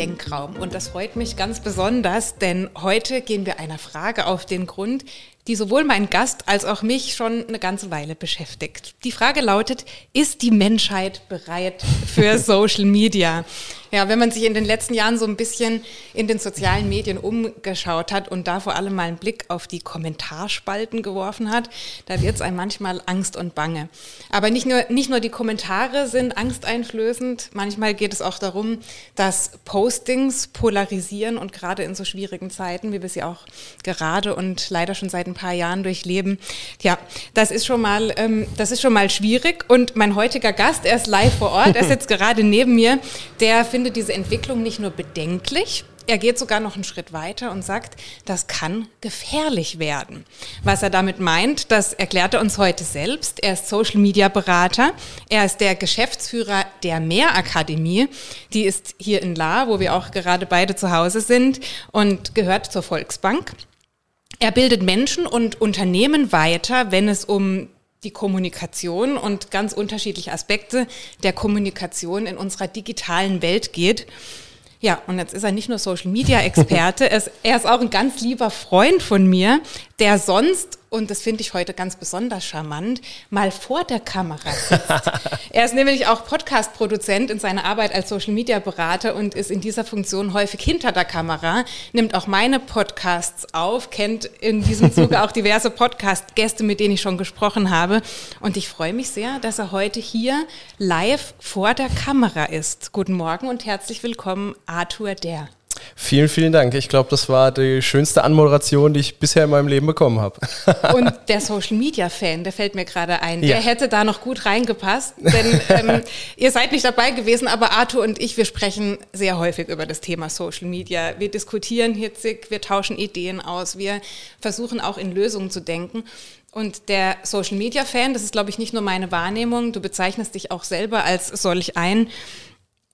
Denkraum. Und das freut mich ganz besonders, denn heute gehen wir einer Frage auf den Grund, die sowohl mein Gast als auch mich schon eine ganze Weile beschäftigt. Die Frage lautet, ist die Menschheit bereit für Social Media? Ja, wenn man sich in den letzten Jahren so ein bisschen in den sozialen Medien umgeschaut hat und da vor allem mal einen Blick auf die Kommentarspalten geworfen hat, da wird es einem manchmal Angst und Bange. Aber nicht nur, nicht nur die Kommentare sind angsteinflößend, manchmal geht es auch darum, dass Postings polarisieren und gerade in so schwierigen Zeiten, wie wir sie auch gerade und leider schon seit ein paar Jahren durchleben, ja, das ist schon mal, ähm, das ist schon mal schwierig. Und mein heutiger Gast, er ist live vor Ort, er sitzt gerade neben mir, der findet finde diese Entwicklung nicht nur bedenklich, er geht sogar noch einen Schritt weiter und sagt, das kann gefährlich werden. Was er damit meint, das erklärt er uns heute selbst. Er ist Social Media Berater. Er ist der Geschäftsführer der Mehrakademie. Die ist hier in La, wo wir auch gerade beide zu Hause sind und gehört zur Volksbank. Er bildet Menschen und Unternehmen weiter, wenn es um die Kommunikation und ganz unterschiedliche Aspekte der Kommunikation in unserer digitalen Welt geht. Ja, und jetzt ist er nicht nur Social Media Experte, er ist auch ein ganz lieber Freund von mir, der sonst und das finde ich heute ganz besonders charmant, mal vor der Kamera sitzt. er ist nämlich auch Podcast-Produzent in seiner Arbeit als Social-Media-Berater und ist in dieser Funktion häufig hinter der Kamera, nimmt auch meine Podcasts auf, kennt in diesem Zuge auch diverse Podcast-Gäste, mit denen ich schon gesprochen habe. Und ich freue mich sehr, dass er heute hier live vor der Kamera ist. Guten Morgen und herzlich willkommen, Arthur Der. Vielen, vielen Dank. Ich glaube, das war die schönste Anmoderation, die ich bisher in meinem Leben bekommen habe. Und der Social Media Fan, der fällt mir gerade ein, ja. der hätte da noch gut reingepasst. Denn ähm, ihr seid nicht dabei gewesen, aber Arthur und ich, wir sprechen sehr häufig über das Thema Social Media. Wir diskutieren hitzig, wir tauschen Ideen aus, wir versuchen auch in Lösungen zu denken. Und der Social Media Fan, das ist, glaube ich, nicht nur meine Wahrnehmung, du bezeichnest dich auch selber als solch ein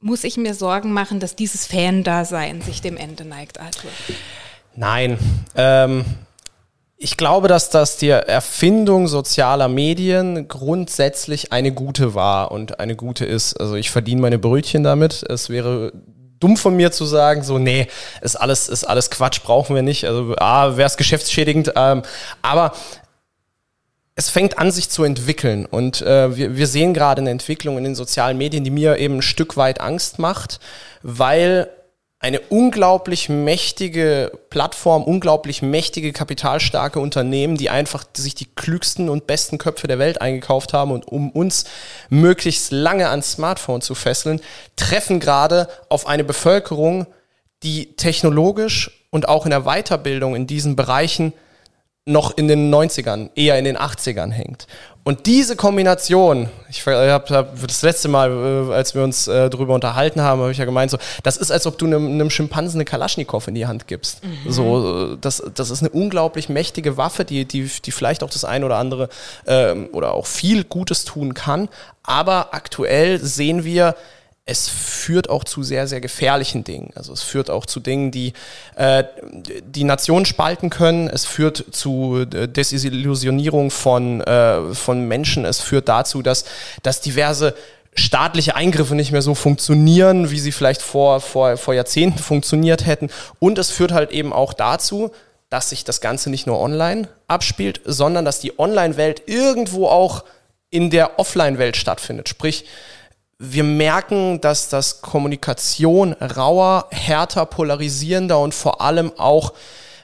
muss ich mir Sorgen machen, dass dieses Fan-Dasein sich dem Ende neigt, Arthur? Nein. Ähm, ich glaube, dass das die Erfindung sozialer Medien grundsätzlich eine gute war und eine gute ist. Also ich verdiene meine Brötchen damit. Es wäre dumm von mir zu sagen, so, nee, ist alles, ist alles Quatsch, brauchen wir nicht. Also, A, wäre es geschäftsschädigend. Ähm, aber es fängt an, sich zu entwickeln. Und äh, wir, wir sehen gerade eine Entwicklung in den sozialen Medien, die mir eben ein Stück weit Angst macht, weil eine unglaublich mächtige Plattform, unglaublich mächtige, kapitalstarke Unternehmen, die einfach sich die klügsten und besten Köpfe der Welt eingekauft haben und um uns möglichst lange ans Smartphone zu fesseln, treffen gerade auf eine Bevölkerung, die technologisch und auch in der Weiterbildung in diesen Bereichen noch in den 90ern, eher in den 80ern hängt. Und diese Kombination, ich habe hab das letzte Mal, äh, als wir uns äh, darüber unterhalten haben, habe ich ja gemeint, so, das ist, als ob du einem, einem Schimpansen eine Kalaschnikow in die Hand gibst. Mhm. So, äh, das, das ist eine unglaublich mächtige Waffe, die, die, die vielleicht auch das eine oder andere ähm, oder auch viel Gutes tun kann. Aber aktuell sehen wir, es führt auch zu sehr, sehr gefährlichen Dingen. Also es führt auch zu Dingen, die äh, die Nationen spalten können. Es führt zu äh, Desillusionierung von, äh, von Menschen. Es führt dazu, dass, dass diverse staatliche Eingriffe nicht mehr so funktionieren, wie sie vielleicht vor, vor, vor Jahrzehnten funktioniert hätten. Und es führt halt eben auch dazu, dass sich das Ganze nicht nur online abspielt, sondern dass die Online-Welt irgendwo auch in der Offline-Welt stattfindet. Sprich, wir merken, dass das Kommunikation rauer, härter, polarisierender und vor allem auch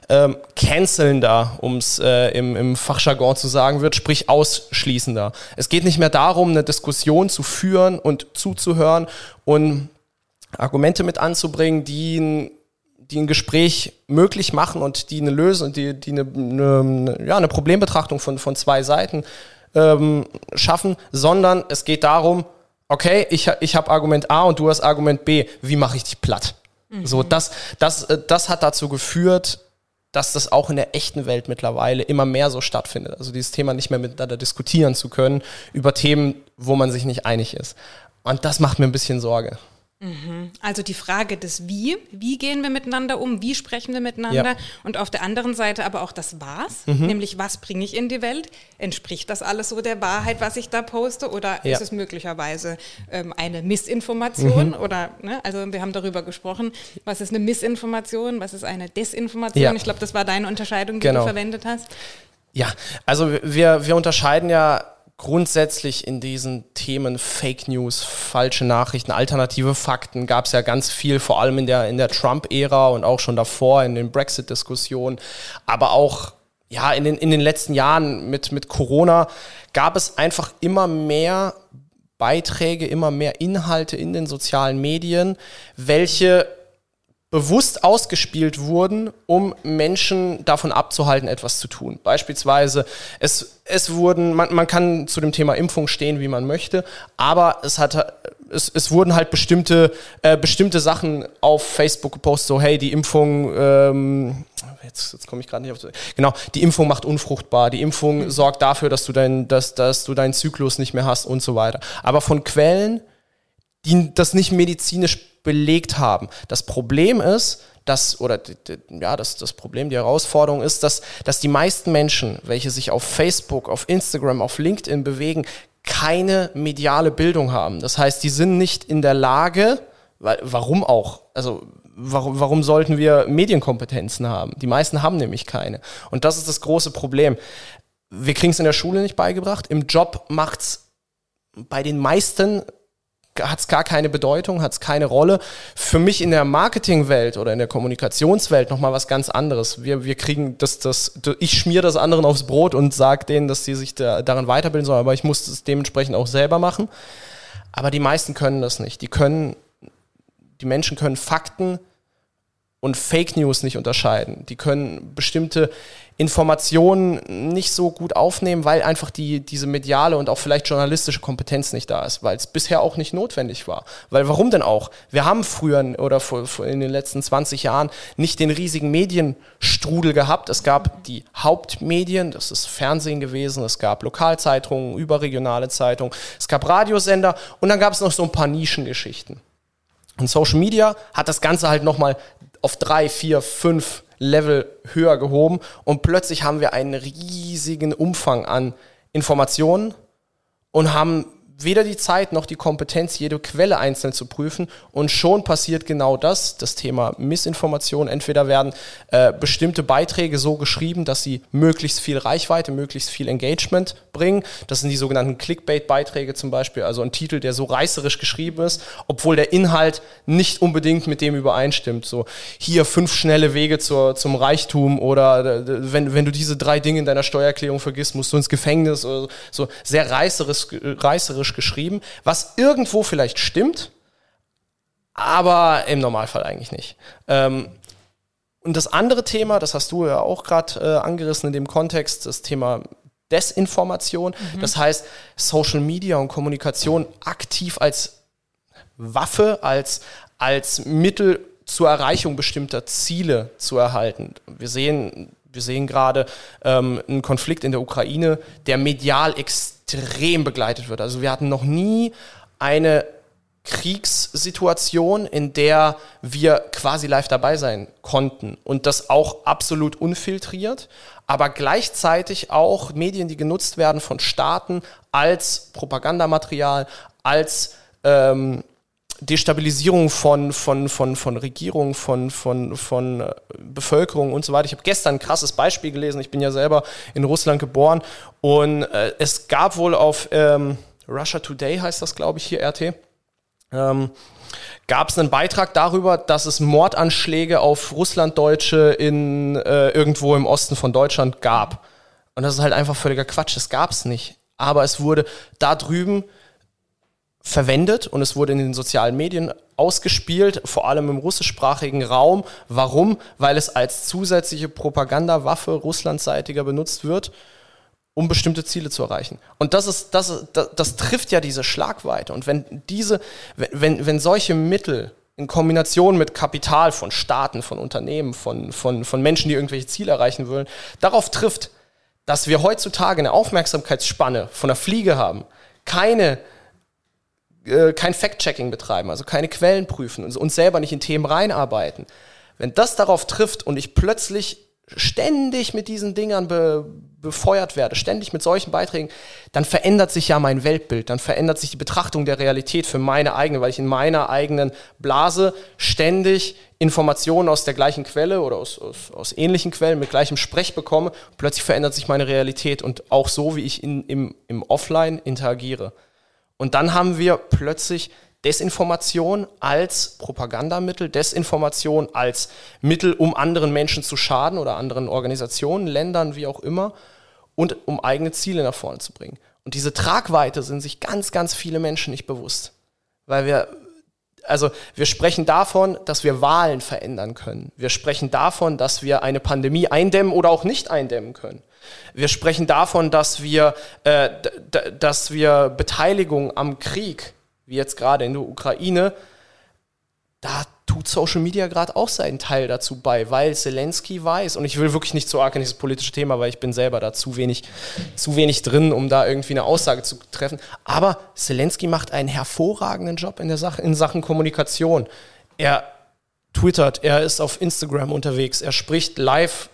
ähm, cancelnder, um es äh, im, im Fachjargon zu sagen wird, sprich ausschließender. Es geht nicht mehr darum, eine Diskussion zu führen und zuzuhören und Argumente mit anzubringen, die ein, die ein Gespräch möglich machen und die eine Lösung, die, die eine, eine, ja, eine Problembetrachtung von, von zwei Seiten ähm, schaffen, sondern es geht darum, okay, ich, ich habe Argument A und du hast Argument B, wie mache ich dich platt? Mhm. So, das, das, äh, das hat dazu geführt, dass das auch in der echten Welt mittlerweile immer mehr so stattfindet. Also dieses Thema nicht mehr miteinander diskutieren zu können über Themen, wo man sich nicht einig ist. Und das macht mir ein bisschen Sorge. Also die Frage des Wie, wie gehen wir miteinander um, wie sprechen wir miteinander ja. und auf der anderen Seite aber auch das Was, mhm. nämlich was bringe ich in die Welt, entspricht das alles so der Wahrheit, was ich da poste oder ja. ist es möglicherweise ähm, eine Missinformation mhm. oder, ne? also wir haben darüber gesprochen, was ist eine Missinformation, was ist eine Desinformation, ja. ich glaube, das war deine Unterscheidung, die genau. du verwendet hast. Ja, also wir, wir unterscheiden ja grundsätzlich in diesen Themen Fake News, falsche Nachrichten, alternative Fakten gab es ja ganz viel, vor allem in der, in der Trump-Ära und auch schon davor in den Brexit-Diskussionen, aber auch ja, in den, in den letzten Jahren mit, mit Corona gab es einfach immer mehr Beiträge, immer mehr Inhalte in den sozialen Medien, welche bewusst ausgespielt wurden, um Menschen davon abzuhalten, etwas zu tun. Beispielsweise, es, es wurden, man, man kann zu dem Thema Impfung stehen, wie man möchte, aber es hat es, es wurden halt bestimmte, äh, bestimmte Sachen auf Facebook gepostet, so hey, die Impfung, ähm, jetzt, jetzt komme ich gerade nicht auf, genau, die Impfung macht unfruchtbar, die Impfung mhm. sorgt dafür, dass du, dein, dass, dass du deinen Zyklus nicht mehr hast und so weiter. Aber von Quellen, die das nicht medizinisch belegt haben. Das Problem ist, dass, oder ja, das, das Problem, die Herausforderung ist, dass, dass die meisten Menschen, welche sich auf Facebook, auf Instagram, auf LinkedIn bewegen, keine mediale Bildung haben. Das heißt, die sind nicht in der Lage, weil, warum auch? Also warum, warum sollten wir Medienkompetenzen haben? Die meisten haben nämlich keine. Und das ist das große Problem. Wir kriegen es in der Schule nicht beigebracht. Im Job macht's bei den meisten hat es gar keine Bedeutung, hat es keine Rolle. Für mich in der Marketingwelt oder in der Kommunikationswelt nochmal was ganz anderes. Wir, wir kriegen das, das, ich schmier das anderen aufs Brot und sage denen, dass sie sich da, darin weiterbilden sollen, aber ich muss es dementsprechend auch selber machen. Aber die meisten können das nicht. Die können, die Menschen können Fakten und Fake News nicht unterscheiden. Die können bestimmte Informationen nicht so gut aufnehmen, weil einfach die, diese mediale und auch vielleicht journalistische Kompetenz nicht da ist, weil es bisher auch nicht notwendig war. Weil warum denn auch? Wir haben früher oder in den letzten 20 Jahren nicht den riesigen Medienstrudel gehabt. Es gab die Hauptmedien, das ist Fernsehen gewesen, es gab Lokalzeitungen, überregionale Zeitungen, es gab Radiosender und dann gab es noch so ein paar Nischengeschichten. Und Social Media hat das Ganze halt nochmal auf drei, vier, fünf Level höher gehoben und plötzlich haben wir einen riesigen Umfang an Informationen und haben weder die Zeit noch die Kompetenz, jede Quelle einzeln zu prüfen. Und schon passiert genau das, das Thema Missinformation. Entweder werden äh, bestimmte Beiträge so geschrieben, dass sie möglichst viel Reichweite, möglichst viel Engagement bringen. Das sind die sogenannten Clickbait-Beiträge zum Beispiel, also ein Titel, der so reißerisch geschrieben ist, obwohl der Inhalt nicht unbedingt mit dem übereinstimmt. So, hier fünf schnelle Wege zur, zum Reichtum oder äh, wenn, wenn du diese drei Dinge in deiner Steuererklärung vergisst, musst du ins Gefängnis oder so. Sehr reißerisch, reißerisch geschrieben, was irgendwo vielleicht stimmt, aber im Normalfall eigentlich nicht. Ähm, und das andere Thema, das hast du ja auch gerade äh, angerissen in dem Kontext, das Thema Desinformation. Mhm. Das heißt, Social Media und Kommunikation aktiv als Waffe, als, als Mittel zur Erreichung bestimmter Ziele zu erhalten. Wir sehen, wir sehen gerade ähm, einen Konflikt in der Ukraine, der medial extrem begleitet wird. Also wir hatten noch nie eine Kriegssituation, in der wir quasi live dabei sein konnten und das auch absolut unfiltriert, aber gleichzeitig auch Medien, die genutzt werden von Staaten als Propagandamaterial, als ähm, Destabilisierung von, von, von, von Regierung, von, von, von äh, Bevölkerung und so weiter. Ich habe gestern ein krasses Beispiel gelesen. Ich bin ja selber in Russland geboren und äh, es gab wohl auf ähm, Russia Today, heißt das, glaube ich, hier RT, ähm, gab es einen Beitrag darüber, dass es Mordanschläge auf Russlanddeutsche in äh, irgendwo im Osten von Deutschland gab. Und das ist halt einfach völliger Quatsch. Das gab es nicht. Aber es wurde da drüben verwendet und es wurde in den sozialen Medien ausgespielt, vor allem im russischsprachigen Raum. Warum? Weil es als zusätzliche Propagandawaffe russlandseitiger benutzt wird, um bestimmte Ziele zu erreichen. Und das ist, das, das, das trifft ja diese Schlagweite. Und wenn diese, wenn, wenn solche Mittel in Kombination mit Kapital von Staaten, von Unternehmen, von, von, von Menschen, die irgendwelche Ziele erreichen wollen, darauf trifft, dass wir heutzutage eine Aufmerksamkeitsspanne von der Fliege haben, keine äh, kein Fact-Checking betreiben, also keine Quellen prüfen und uns selber nicht in Themen reinarbeiten. Wenn das darauf trifft und ich plötzlich ständig mit diesen Dingern be, befeuert werde, ständig mit solchen Beiträgen, dann verändert sich ja mein Weltbild, dann verändert sich die Betrachtung der Realität für meine eigene, weil ich in meiner eigenen Blase ständig Informationen aus der gleichen Quelle oder aus, aus, aus ähnlichen Quellen mit gleichem Sprech bekomme. Plötzlich verändert sich meine Realität und auch so, wie ich in, im, im Offline interagiere. Und dann haben wir plötzlich Desinformation als Propagandamittel, Desinformation als Mittel, um anderen Menschen zu schaden oder anderen Organisationen, Ländern, wie auch immer, und um eigene Ziele nach vorne zu bringen. Und diese Tragweite sind sich ganz, ganz viele Menschen nicht bewusst. Weil wir, also wir sprechen davon, dass wir Wahlen verändern können. Wir sprechen davon, dass wir eine Pandemie eindämmen oder auch nicht eindämmen können. Wir sprechen davon, dass wir, äh, dass wir Beteiligung am Krieg wie jetzt gerade in der Ukraine, da tut Social Media gerade auch seinen Teil dazu bei, weil Zelensky weiß, und ich will wirklich nicht so arg in dieses politische Thema, weil ich bin selber da zu wenig, zu wenig drin, um da irgendwie eine Aussage zu treffen. Aber Zelensky macht einen hervorragenden Job in der Sache, in Sachen Kommunikation. Er twittert, er ist auf Instagram unterwegs, er spricht live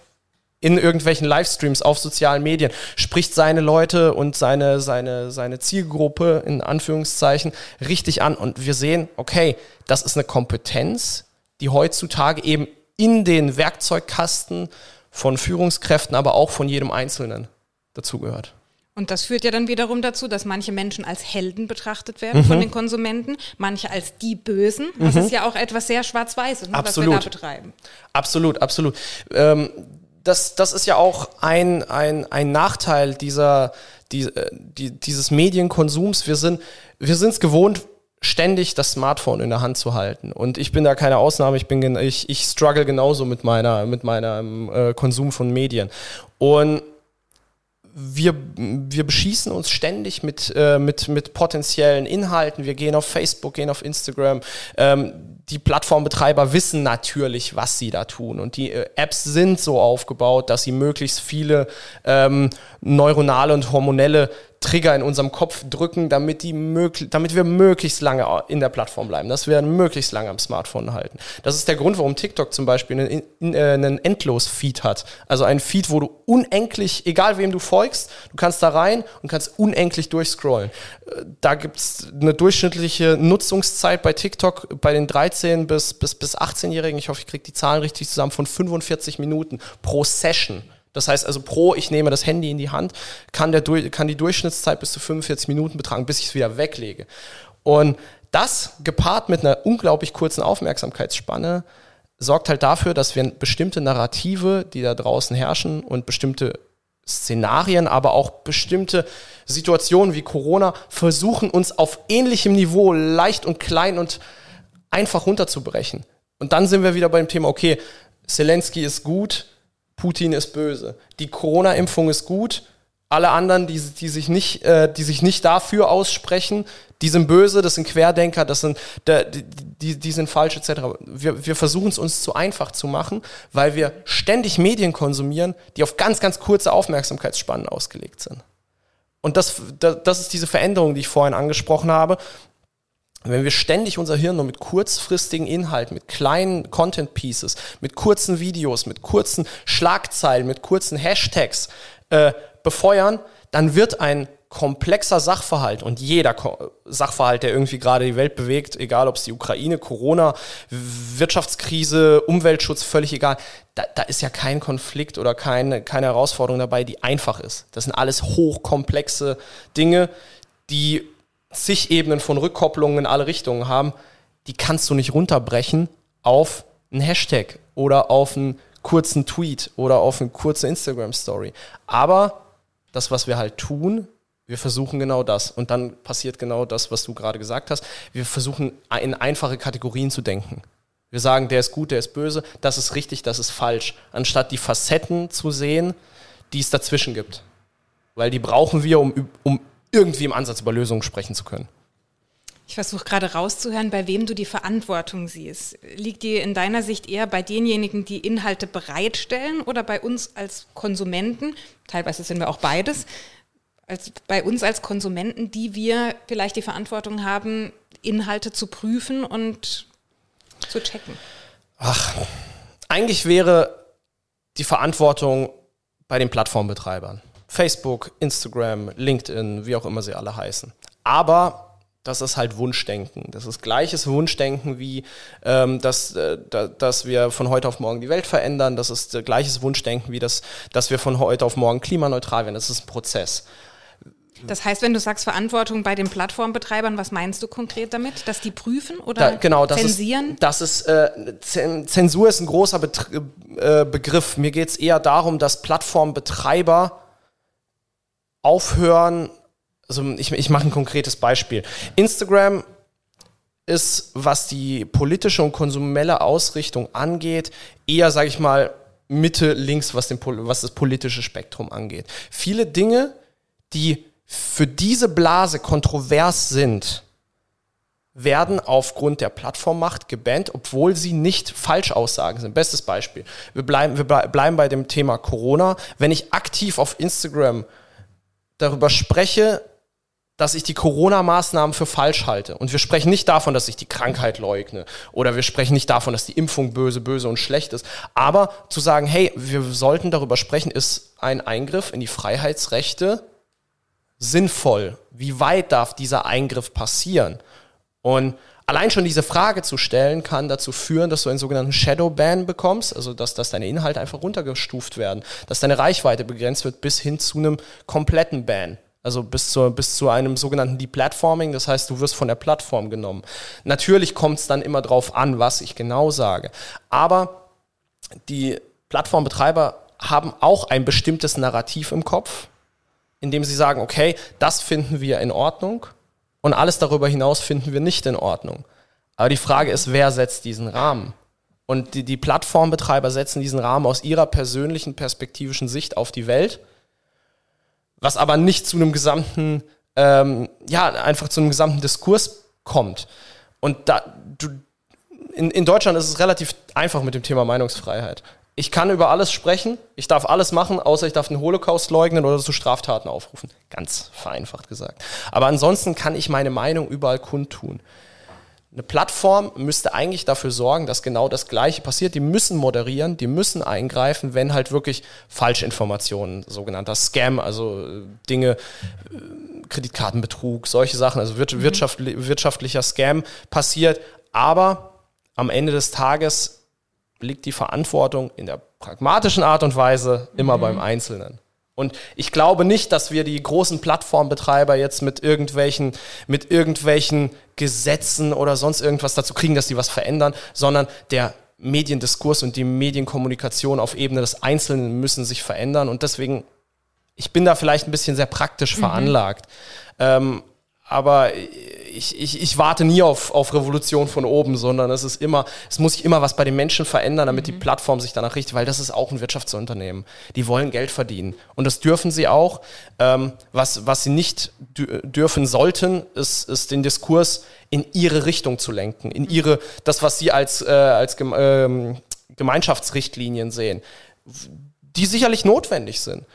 in irgendwelchen Livestreams auf sozialen Medien, spricht seine Leute und seine, seine, seine Zielgruppe in Anführungszeichen richtig an. Und wir sehen, okay, das ist eine Kompetenz, die heutzutage eben in den Werkzeugkasten von Führungskräften, aber auch von jedem Einzelnen dazugehört. Und das führt ja dann wiederum dazu, dass manche Menschen als Helden betrachtet werden mhm. von den Konsumenten, manche als die Bösen. Das mhm. ist ja auch etwas sehr Schwarz-Weißes, ne, was wir da betreiben. Absolut, absolut. Ähm, das, das ist ja auch ein, ein, ein Nachteil dieser, die, äh, die, dieses Medienkonsums. Wir sind wir es gewohnt, ständig das Smartphone in der Hand zu halten. Und ich bin da keine Ausnahme. Ich bin ich, ich struggle genauso mit meiner mit meinem äh, Konsum von Medien. Und wir, wir beschießen uns ständig mit, äh, mit, mit potenziellen Inhalten. Wir gehen auf Facebook, gehen auf Instagram. Ähm, die Plattformbetreiber wissen natürlich, was sie da tun. Und die äh, Apps sind so aufgebaut, dass sie möglichst viele ähm, neuronale und hormonelle Trigger in unserem Kopf drücken, damit, die möglich, damit wir möglichst lange in der Plattform bleiben, dass wir möglichst lange am Smartphone halten. Das ist der Grund, warum TikTok zum Beispiel einen, äh, einen Endlos-Feed hat. Also ein Feed, wo du unendlich, egal wem du folgst, du kannst da rein und kannst unendlich durchscrollen. Äh, da gibt es eine durchschnittliche Nutzungszeit bei TikTok bei den 13- bis, bis, bis 18-Jährigen, ich hoffe, ich kriege die Zahlen richtig zusammen, von 45 Minuten pro Session. Das heißt also pro, ich nehme das Handy in die Hand, kann, der, kann die Durchschnittszeit bis zu 45 Minuten betragen, bis ich es wieder weglege. Und das gepaart mit einer unglaublich kurzen Aufmerksamkeitsspanne sorgt halt dafür, dass wir bestimmte Narrative, die da draußen herrschen und bestimmte Szenarien, aber auch bestimmte Situationen wie Corona versuchen uns auf ähnlichem Niveau leicht und klein und einfach runterzubrechen. Und dann sind wir wieder beim Thema, okay, Zelensky ist gut, Putin ist böse. Die Corona-Impfung ist gut. Alle anderen, die, die, sich nicht, äh, die sich nicht dafür aussprechen, die sind böse, das sind Querdenker, das sind, die, die, die sind falsch, etc. Wir, wir versuchen es uns zu einfach zu machen, weil wir ständig Medien konsumieren, die auf ganz, ganz kurze Aufmerksamkeitsspannen ausgelegt sind. Und das, das ist diese Veränderung, die ich vorhin angesprochen habe wenn wir ständig unser Hirn nur mit kurzfristigen Inhalten, mit kleinen Content Pieces, mit kurzen Videos, mit kurzen Schlagzeilen, mit kurzen Hashtags äh, befeuern, dann wird ein komplexer Sachverhalt und jeder Sachverhalt, der irgendwie gerade die Welt bewegt, egal ob es die Ukraine, Corona, Wirtschaftskrise, Umweltschutz, völlig egal, da, da ist ja kein Konflikt oder keine, keine Herausforderung dabei, die einfach ist. Das sind alles hochkomplexe Dinge, die zig Ebenen von Rückkopplungen in alle Richtungen haben, die kannst du nicht runterbrechen auf einen Hashtag oder auf einen kurzen Tweet oder auf eine kurze Instagram-Story. Aber das, was wir halt tun, wir versuchen genau das. Und dann passiert genau das, was du gerade gesagt hast. Wir versuchen in einfache Kategorien zu denken. Wir sagen, der ist gut, der ist böse, das ist richtig, das ist falsch. Anstatt die Facetten zu sehen, die es dazwischen gibt. Weil die brauchen wir, um, um irgendwie im Ansatz über Lösungen sprechen zu können. Ich versuche gerade rauszuhören, bei wem du die Verantwortung siehst. Liegt die in deiner Sicht eher bei denjenigen, die Inhalte bereitstellen oder bei uns als Konsumenten? Teilweise sind wir auch beides. als bei uns als Konsumenten, die wir vielleicht die Verantwortung haben, Inhalte zu prüfen und zu checken? Ach, eigentlich wäre die Verantwortung bei den Plattformbetreibern. Facebook, Instagram, LinkedIn, wie auch immer sie alle heißen. Aber das ist halt Wunschdenken. Das ist gleiches Wunschdenken wie, ähm, dass, äh, da, dass wir von heute auf morgen die Welt verändern. Das ist äh, gleiches Wunschdenken wie, das, dass wir von heute auf morgen klimaneutral werden. Das ist ein Prozess. Das heißt, wenn du sagst Verantwortung bei den Plattformbetreibern, was meinst du konkret damit? Dass die prüfen oder da, genau, das zensieren? Ist, das ist, äh, Zensur ist ein großer Betr äh, Begriff. Mir geht es eher darum, dass Plattformbetreiber aufhören, also ich, ich mache ein konkretes Beispiel. Instagram ist, was die politische und konsumelle Ausrichtung angeht, eher, sage ich mal, Mitte, links, was, den, was das politische Spektrum angeht. Viele Dinge, die für diese Blase kontrovers sind, werden aufgrund der Plattformmacht gebannt, obwohl sie nicht Falschaussagen sind. Bestes Beispiel. Wir bleiben, wir bleiben bei dem Thema Corona. Wenn ich aktiv auf Instagram darüber spreche, dass ich die Corona-Maßnahmen für falsch halte. Und wir sprechen nicht davon, dass ich die Krankheit leugne. Oder wir sprechen nicht davon, dass die Impfung böse, böse und schlecht ist. Aber zu sagen, hey, wir sollten darüber sprechen, ist ein Eingriff in die Freiheitsrechte sinnvoll? Wie weit darf dieser Eingriff passieren? Und allein schon diese Frage zu stellen, kann dazu führen, dass du einen sogenannten Shadow Ban bekommst, also dass, dass deine Inhalte einfach runtergestuft werden, dass deine Reichweite begrenzt wird bis hin zu einem kompletten Ban. Also bis zu, bis zu einem sogenannten Deplatforming, das heißt, du wirst von der Plattform genommen. Natürlich kommt es dann immer drauf an, was ich genau sage. Aber die Plattformbetreiber haben auch ein bestimmtes Narrativ im Kopf, indem sie sagen, okay, das finden wir in Ordnung und alles darüber hinaus finden wir nicht in Ordnung. Aber die Frage ist, wer setzt diesen Rahmen? Und die, die Plattformbetreiber setzen diesen Rahmen aus ihrer persönlichen perspektivischen Sicht auf die Welt was aber nicht zu einem gesamten, ähm, ja, einfach zu einem gesamten Diskurs kommt. Und da, du, in, in Deutschland ist es relativ einfach mit dem Thema Meinungsfreiheit. Ich kann über alles sprechen, ich darf alles machen, außer ich darf den Holocaust leugnen oder zu Straftaten aufrufen. Ganz vereinfacht gesagt. Aber ansonsten kann ich meine Meinung überall kundtun. Eine Plattform müsste eigentlich dafür sorgen, dass genau das Gleiche passiert. Die müssen moderieren, die müssen eingreifen, wenn halt wirklich Falschinformationen, sogenannter Scam, also äh, Dinge, äh, Kreditkartenbetrug, solche Sachen, also mhm. wirtschaftlicher Scam passiert. Aber am Ende des Tages liegt die Verantwortung in der pragmatischen Art und Weise immer mhm. beim Einzelnen. Und ich glaube nicht, dass wir die großen Plattformbetreiber jetzt mit irgendwelchen, mit irgendwelchen Gesetzen oder sonst irgendwas dazu kriegen, dass die was verändern, sondern der Mediendiskurs und die Medienkommunikation auf Ebene des Einzelnen müssen sich verändern. Und deswegen, ich bin da vielleicht ein bisschen sehr praktisch mhm. veranlagt. Ähm, aber ich, ich, ich warte nie auf, auf Revolution von oben, sondern es ist immer, es muss sich immer was bei den Menschen verändern, damit mhm. die Plattform sich danach richtet, weil das ist auch ein Wirtschaftsunternehmen. Die wollen Geld verdienen. Und das dürfen sie auch. Ähm, was, was sie nicht dürfen sollten, ist, ist den Diskurs in ihre Richtung zu lenken, in ihre, das, was sie als, äh, als ähm, Gemeinschaftsrichtlinien sehen, die sicherlich notwendig sind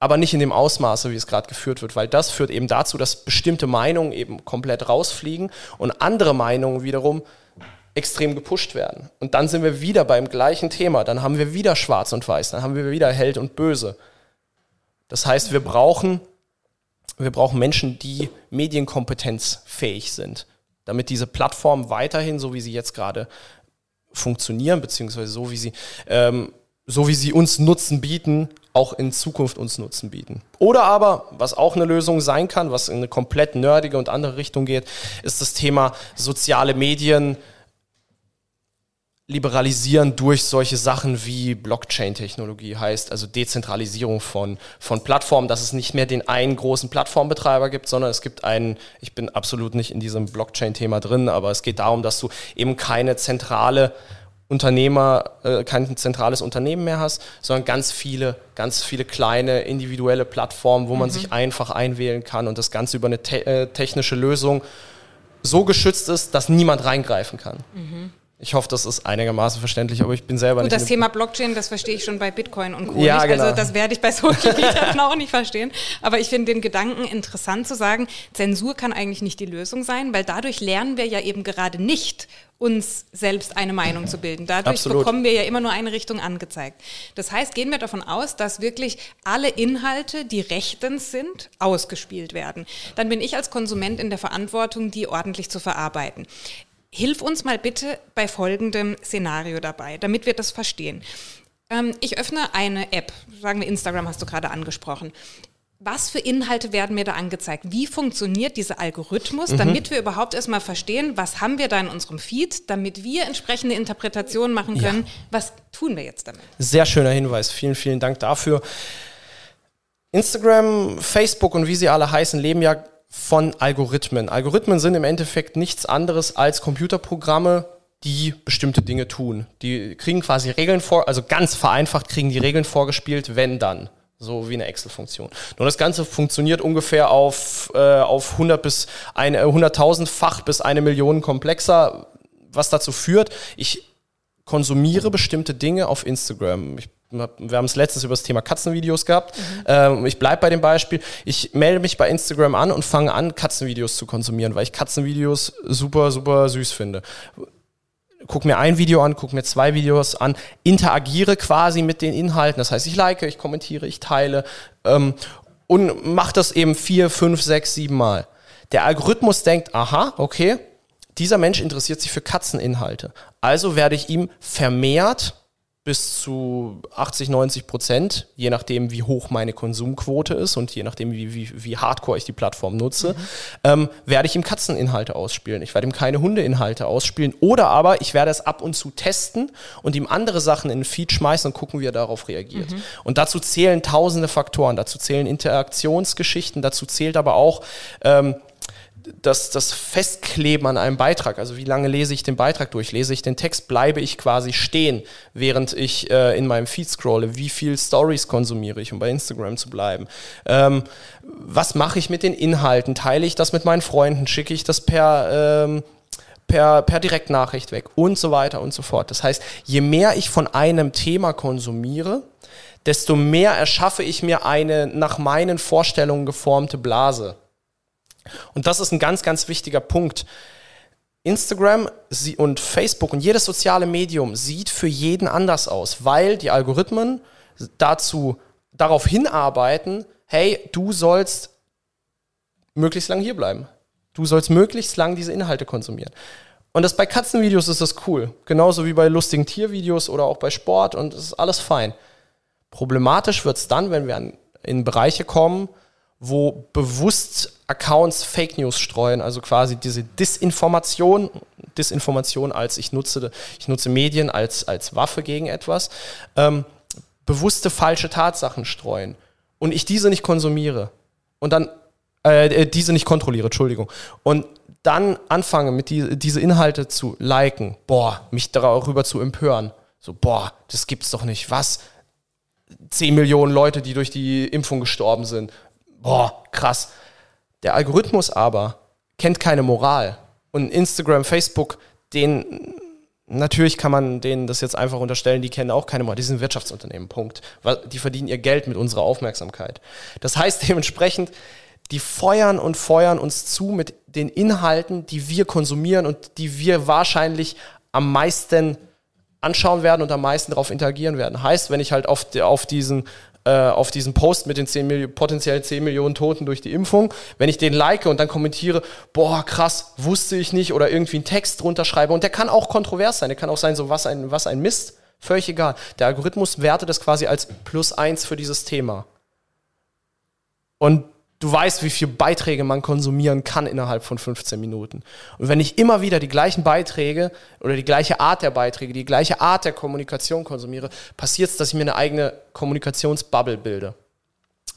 aber nicht in dem Ausmaße, wie es gerade geführt wird, weil das führt eben dazu, dass bestimmte Meinungen eben komplett rausfliegen und andere Meinungen wiederum extrem gepusht werden. Und dann sind wir wieder beim gleichen Thema, dann haben wir wieder Schwarz und Weiß, dann haben wir wieder Held und Böse. Das heißt, wir brauchen, wir brauchen Menschen, die medienkompetenzfähig sind, damit diese Plattformen weiterhin, so wie sie jetzt gerade funktionieren, beziehungsweise so wie sie, ähm, so wie sie uns Nutzen bieten, auch in Zukunft uns Nutzen bieten. Oder aber, was auch eine Lösung sein kann, was in eine komplett nerdige und andere Richtung geht, ist das Thema soziale Medien liberalisieren durch solche Sachen wie Blockchain-Technologie heißt, also Dezentralisierung von, von Plattformen, dass es nicht mehr den einen großen Plattformbetreiber gibt, sondern es gibt einen, ich bin absolut nicht in diesem Blockchain-Thema drin, aber es geht darum, dass du eben keine zentrale Unternehmer, äh, kein zentrales Unternehmen mehr hast, sondern ganz viele, ganz viele kleine individuelle Plattformen, wo man mhm. sich einfach einwählen kann und das Ganze über eine te äh, technische Lösung so geschützt ist, dass niemand reingreifen kann. Mhm. Ich hoffe, das ist einigermaßen verständlich, aber ich bin selber Gut, nicht. das Thema Blockchain, das verstehe ich schon bei Bitcoin und Co. Ja, nicht. genau. Also das werde ich bei Social Media auch nicht verstehen. Aber ich finde den Gedanken interessant zu sagen, Zensur kann eigentlich nicht die Lösung sein, weil dadurch lernen wir ja eben gerade nicht, uns selbst eine Meinung zu bilden. Dadurch Absolut. bekommen wir ja immer nur eine Richtung angezeigt. Das heißt, gehen wir davon aus, dass wirklich alle Inhalte, die rechtens sind, ausgespielt werden. Dann bin ich als Konsument in der Verantwortung, die ordentlich zu verarbeiten. Hilf uns mal bitte bei folgendem Szenario dabei, damit wir das verstehen. Ähm, ich öffne eine App, sagen wir Instagram hast du gerade angesprochen. Was für Inhalte werden mir da angezeigt? Wie funktioniert dieser Algorithmus, damit wir überhaupt erstmal verstehen, was haben wir da in unserem Feed, damit wir entsprechende Interpretationen machen können? Was tun wir jetzt damit? Sehr schöner Hinweis. Vielen, vielen Dank dafür. Instagram, Facebook und wie sie alle heißen, leben ja von Algorithmen. Algorithmen sind im Endeffekt nichts anderes als Computerprogramme, die bestimmte Dinge tun. Die kriegen quasi Regeln vor, also ganz vereinfacht kriegen die Regeln vorgespielt, wenn dann. So wie eine Excel-Funktion. Nur das Ganze funktioniert ungefähr auf, äh, auf 100 bis eine, äh, 100.000-fach bis eine Million komplexer, was dazu führt, ich konsumiere bestimmte Dinge auf Instagram. Ich, wir haben es letztens über das Thema Katzenvideos gehabt. Ähm, ich bleibe bei dem Beispiel. Ich melde mich bei Instagram an und fange an, Katzenvideos zu konsumieren, weil ich Katzenvideos super, super süß finde guck mir ein Video an, guck mir zwei Videos an, interagiere quasi mit den Inhalten. Das heißt, ich like, ich kommentiere, ich teile ähm, und mache das eben vier, fünf, sechs, sieben Mal. Der Algorithmus denkt, aha, okay, dieser Mensch interessiert sich für Katzeninhalte. Also werde ich ihm vermehrt bis zu 80, 90 Prozent, je nachdem, wie hoch meine Konsumquote ist und je nachdem, wie, wie, wie hardcore ich die Plattform nutze, ähm, werde ich ihm Katzeninhalte ausspielen. Ich werde ihm keine Hundeinhalte ausspielen. Oder aber ich werde es ab und zu testen und ihm andere Sachen in den Feed schmeißen und gucken, wie er darauf reagiert. Und dazu zählen tausende Faktoren, dazu zählen Interaktionsgeschichten, dazu zählt aber auch ähm, das, das Festkleben an einem Beitrag, also wie lange lese ich den Beitrag durch, lese ich den Text, bleibe ich quasi stehen, während ich äh, in meinem Feed scrolle, wie viel Stories konsumiere ich, um bei Instagram zu bleiben, ähm, was mache ich mit den Inhalten, teile ich das mit meinen Freunden, schicke ich das per... Ähm, per, per Direktnachricht weg? Und so weiter und so fort. Das heißt, je mehr ich von einem Thema konsumiere, desto mehr erschaffe ich mir eine nach meinen Vorstellungen geformte Blase. Und das ist ein ganz, ganz wichtiger Punkt. Instagram und Facebook und jedes soziale Medium sieht für jeden anders aus, weil die Algorithmen dazu darauf hinarbeiten, hey, du sollst möglichst lang hier bleiben. Du sollst möglichst lang diese Inhalte konsumieren. Und das bei Katzenvideos ist das cool. Genauso wie bei lustigen Tiervideos oder auch bei Sport und es ist alles fein. Problematisch wird es dann, wenn wir an, in Bereiche kommen, wo bewusst Accounts Fake News streuen, also quasi diese Disinformation, Disinformation als ich nutze, ich nutze Medien als, als Waffe gegen etwas, ähm, bewusste falsche Tatsachen streuen und ich diese nicht konsumiere und dann äh, äh, diese nicht kontrolliere, Entschuldigung. Und dann anfange, mit die, diese Inhalte zu liken, boah, mich darüber zu empören. So, boah, das gibt's doch nicht. Was? 10 Millionen Leute, die durch die Impfung gestorben sind. Boah, krass. Der Algorithmus aber kennt keine Moral. Und Instagram, Facebook, den Natürlich kann man denen das jetzt einfach unterstellen, die kennen auch keine Moral. Die sind Wirtschaftsunternehmen, Punkt. Weil Die verdienen ihr Geld mit unserer Aufmerksamkeit. Das heißt dementsprechend, die feuern und feuern uns zu mit den Inhalten, die wir konsumieren und die wir wahrscheinlich am meisten anschauen werden und am meisten darauf interagieren werden. Heißt, wenn ich halt auf, auf diesen auf diesen Post mit den 10 Milli potenziell 10 Millionen Toten durch die Impfung, wenn ich den like und dann kommentiere, boah, krass, wusste ich nicht, oder irgendwie einen Text drunter schreibe, und der kann auch kontrovers sein, der kann auch sein, so was ein, was ein Mist, völlig egal. Der Algorithmus wertet das quasi als plus eins für dieses Thema. Und du weißt, wie viele Beiträge man konsumieren kann innerhalb von 15 Minuten. Und wenn ich immer wieder die gleichen Beiträge oder die gleiche Art der Beiträge, die gleiche Art der Kommunikation konsumiere, passiert es, dass ich mir eine eigene Kommunikationsbubble bilde.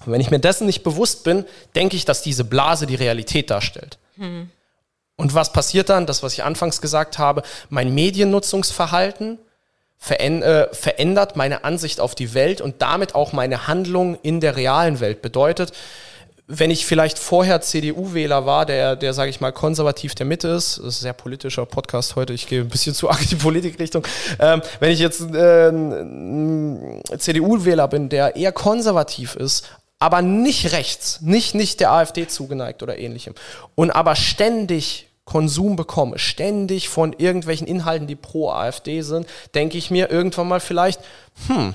Und wenn ich mir dessen nicht bewusst bin, denke ich, dass diese Blase die Realität darstellt. Und was passiert dann? Das, was ich anfangs gesagt habe, mein Mediennutzungsverhalten äh, verändert meine Ansicht auf die Welt und damit auch meine Handlung in der realen Welt. Bedeutet, wenn ich vielleicht vorher CDU-Wähler war, der, der sage ich mal, konservativ der Mitte ist, das ist ein sehr politischer Podcast heute, ich gehe ein bisschen zu arg in die Politikrichtung, ähm, wenn ich jetzt äh, CDU-Wähler bin, der eher konservativ ist, aber nicht rechts, nicht, nicht der AfD zugeneigt oder ähnlichem, und aber ständig Konsum bekomme, ständig von irgendwelchen Inhalten, die pro AfD sind, denke ich mir irgendwann mal vielleicht, hm,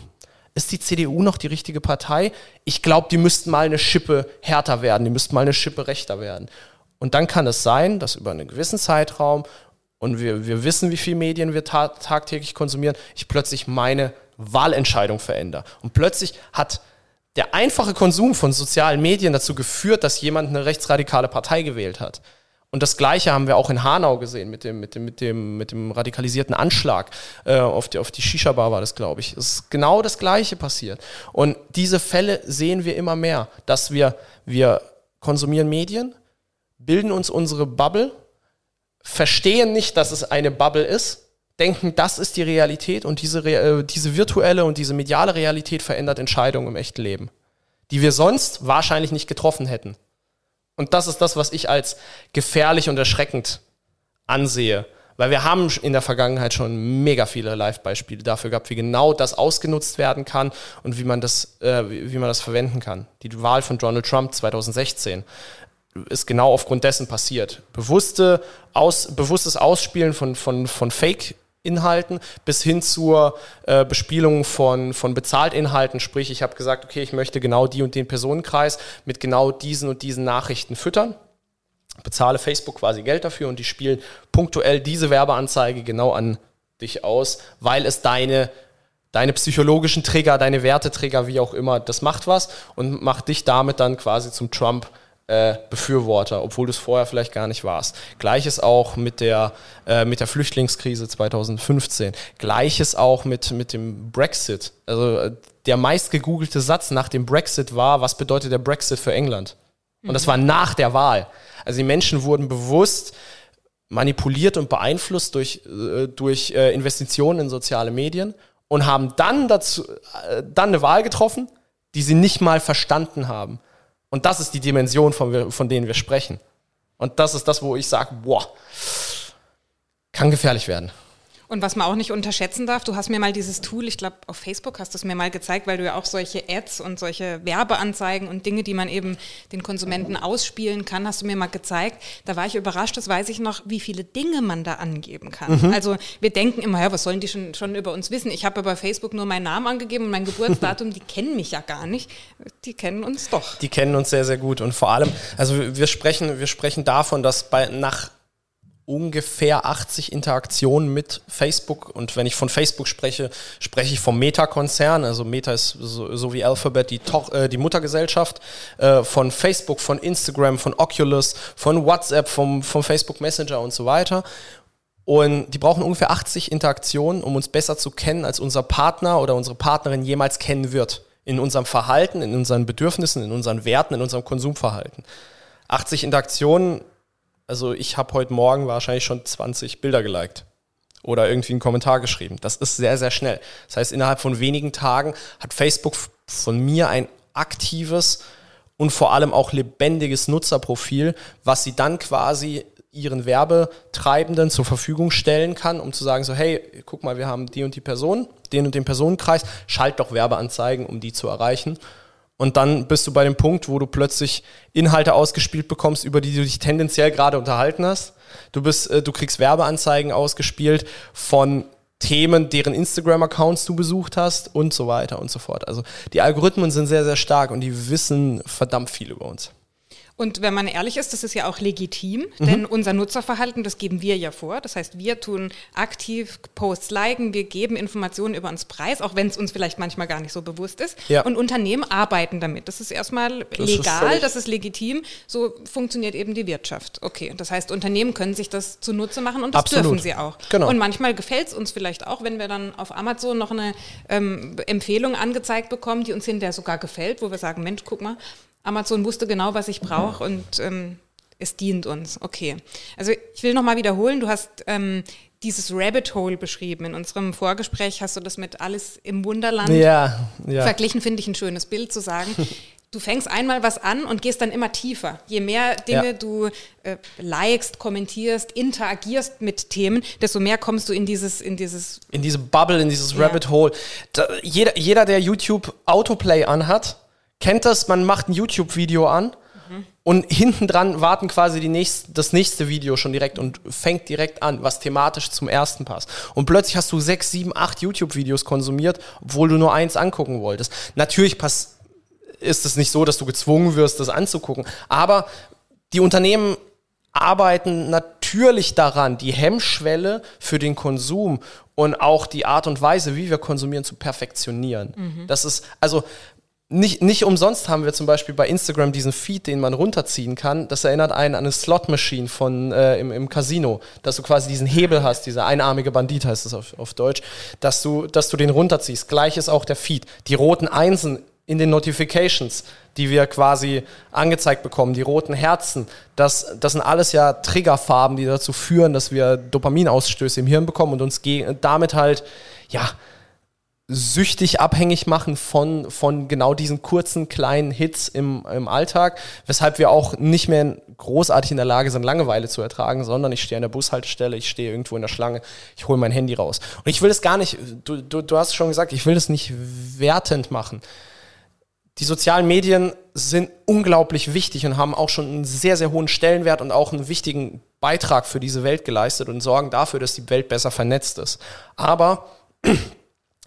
ist die CDU noch die richtige Partei? Ich glaube, die müssten mal eine Schippe härter werden, die müssten mal eine Schippe rechter werden. Und dann kann es sein, dass über einen gewissen Zeitraum, und wir, wir wissen, wie viel Medien wir ta tagtäglich konsumieren, ich plötzlich meine Wahlentscheidung verändere. Und plötzlich hat der einfache Konsum von sozialen Medien dazu geführt, dass jemand eine rechtsradikale Partei gewählt hat. Und das Gleiche haben wir auch in Hanau gesehen mit dem, mit dem, mit dem, mit dem radikalisierten Anschlag äh, auf die, auf die Shisha-Bar war das, glaube ich. Es ist genau das Gleiche passiert. Und diese Fälle sehen wir immer mehr, dass wir, wir konsumieren Medien, bilden uns unsere Bubble, verstehen nicht, dass es eine Bubble ist, denken, das ist die Realität und diese, äh, diese virtuelle und diese mediale Realität verändert Entscheidungen im echten Leben, die wir sonst wahrscheinlich nicht getroffen hätten. Und das ist das, was ich als gefährlich und erschreckend ansehe. Weil wir haben in der Vergangenheit schon mega viele Live-Beispiele dafür gehabt, wie genau das ausgenutzt werden kann und wie man das, äh, wie, man das verwenden kann. Die Wahl von Donald Trump 2016 ist genau aufgrund dessen passiert. Bewusste aus, bewusstes Ausspielen von, von, von Fake Inhalten bis hin zur äh, Bespielung von, von Bezahlt-Inhalten. Sprich, ich habe gesagt, okay, ich möchte genau die und den Personenkreis mit genau diesen und diesen Nachrichten füttern. Bezahle Facebook quasi Geld dafür und die spielen punktuell diese Werbeanzeige genau an dich aus, weil es deine deine psychologischen Trigger, deine Werteträger, wie auch immer, das macht was und macht dich damit dann quasi zum Trump äh, Befürworter, obwohl du es vorher vielleicht gar nicht warst. Gleiches auch mit der, äh, mit der Flüchtlingskrise 2015. Gleiches auch mit, mit dem Brexit. Also äh, der meist gegoogelte Satz nach dem Brexit war, was bedeutet der Brexit für England? Und das mhm. war nach der Wahl. Also die Menschen wurden bewusst manipuliert und beeinflusst durch, äh, durch Investitionen in soziale Medien und haben dann dazu dann eine Wahl getroffen, die sie nicht mal verstanden haben. Und das ist die Dimension, von, von denen wir sprechen. Und das ist das, wo ich sage, boah, kann gefährlich werden. Und was man auch nicht unterschätzen darf, du hast mir mal dieses Tool, ich glaube auf Facebook hast du es mir mal gezeigt, weil du ja auch solche Ads und solche Werbeanzeigen und Dinge, die man eben den Konsumenten ausspielen kann, hast du mir mal gezeigt. Da war ich überrascht, das weiß ich noch, wie viele Dinge man da angeben kann. Mhm. Also wir denken immer, ja, was sollen die schon, schon über uns wissen? Ich habe bei Facebook nur meinen Namen angegeben und mein Geburtsdatum, die kennen mich ja gar nicht. Die kennen uns doch. Die kennen uns sehr, sehr gut. Und vor allem, also wir sprechen, wir sprechen davon, dass bei nach ungefähr 80 Interaktionen mit Facebook. Und wenn ich von Facebook spreche, spreche ich vom Meta-Konzern. Also Meta ist so, so wie Alphabet die, to äh, die Muttergesellschaft äh, von Facebook, von Instagram, von Oculus, von WhatsApp, vom, vom Facebook Messenger und so weiter. Und die brauchen ungefähr 80 Interaktionen, um uns besser zu kennen, als unser Partner oder unsere Partnerin jemals kennen wird. In unserem Verhalten, in unseren Bedürfnissen, in unseren Werten, in unserem Konsumverhalten. 80 Interaktionen also ich habe heute Morgen wahrscheinlich schon 20 Bilder geliked oder irgendwie einen Kommentar geschrieben. Das ist sehr, sehr schnell. Das heißt, innerhalb von wenigen Tagen hat Facebook von mir ein aktives und vor allem auch lebendiges Nutzerprofil, was sie dann quasi ihren Werbetreibenden zur Verfügung stellen kann, um zu sagen so, hey, guck mal, wir haben die und die Person, den und den Personenkreis, schalt doch Werbeanzeigen, um die zu erreichen. Und dann bist du bei dem Punkt, wo du plötzlich Inhalte ausgespielt bekommst, über die du dich tendenziell gerade unterhalten hast. Du bist, äh, du kriegst Werbeanzeigen ausgespielt von Themen, deren Instagram-Accounts du besucht hast und so weiter und so fort. Also die Algorithmen sind sehr, sehr stark und die wissen verdammt viel über uns. Und wenn man ehrlich ist, das ist ja auch legitim, mhm. denn unser Nutzerverhalten, das geben wir ja vor. Das heißt, wir tun aktiv Posts liken, wir geben Informationen über uns preis, auch wenn es uns vielleicht manchmal gar nicht so bewusst ist. Ja. Und Unternehmen arbeiten damit. Das ist erstmal das legal, ist das ist legitim. So funktioniert eben die Wirtschaft. Okay, das heißt, Unternehmen können sich das zunutze machen und das Absolut. dürfen sie auch. Genau. Und manchmal gefällt es uns vielleicht auch, wenn wir dann auf Amazon noch eine ähm, Empfehlung angezeigt bekommen, die uns hinterher sogar gefällt, wo wir sagen, Mensch, guck mal, Amazon wusste genau, was ich brauche und ähm, es dient uns. Okay. Also ich will nochmal wiederholen, du hast ähm, dieses Rabbit Hole beschrieben. In unserem Vorgespräch hast du das mit alles im Wunderland ja, ja. verglichen, finde ich ein schönes Bild zu sagen. du fängst einmal was an und gehst dann immer tiefer. Je mehr Dinge ja. du äh, likest, kommentierst, interagierst mit Themen, desto mehr kommst du in dieses, in dieses. In diese Bubble, in dieses. Rabbit Hole. Da, jeder, jeder, der YouTube Autoplay anhat, kennt das, man macht ein YouTube-Video an mhm. und hinten dran warten quasi die nächste, das nächste Video schon direkt und fängt direkt an, was thematisch zum ersten passt. Und plötzlich hast du sechs, sieben, acht YouTube-Videos konsumiert, obwohl du nur eins angucken wolltest. Natürlich passiert ist es nicht so, dass du gezwungen wirst, das anzugucken. Aber die Unternehmen arbeiten natürlich daran, die Hemmschwelle für den Konsum und auch die Art und Weise, wie wir konsumieren, zu perfektionieren. Mhm. Das ist, also nicht, nicht umsonst haben wir zum Beispiel bei Instagram diesen Feed, den man runterziehen kann. Das erinnert einen an eine Slot-Machine äh, im, im Casino, dass du quasi diesen Hebel hast, dieser einarmige Bandit heißt es auf, auf Deutsch, dass du, dass du den runterziehst. Gleich ist auch der Feed. Die roten Einsen in den Notifications, die wir quasi angezeigt bekommen, die roten Herzen, das, das sind alles ja Triggerfarben, die dazu führen, dass wir Dopaminausstöße im Hirn bekommen und uns damit halt, ja, süchtig abhängig machen von, von genau diesen kurzen, kleinen Hits im, im Alltag, weshalb wir auch nicht mehr großartig in der Lage sind, Langeweile zu ertragen, sondern ich stehe an der Bushaltestelle, ich stehe irgendwo in der Schlange, ich hole mein Handy raus. Und ich will es gar nicht, du, du, du hast schon gesagt, ich will es nicht wertend machen die sozialen Medien sind unglaublich wichtig und haben auch schon einen sehr, sehr hohen Stellenwert und auch einen wichtigen Beitrag für diese Welt geleistet und sorgen dafür, dass die Welt besser vernetzt ist. Aber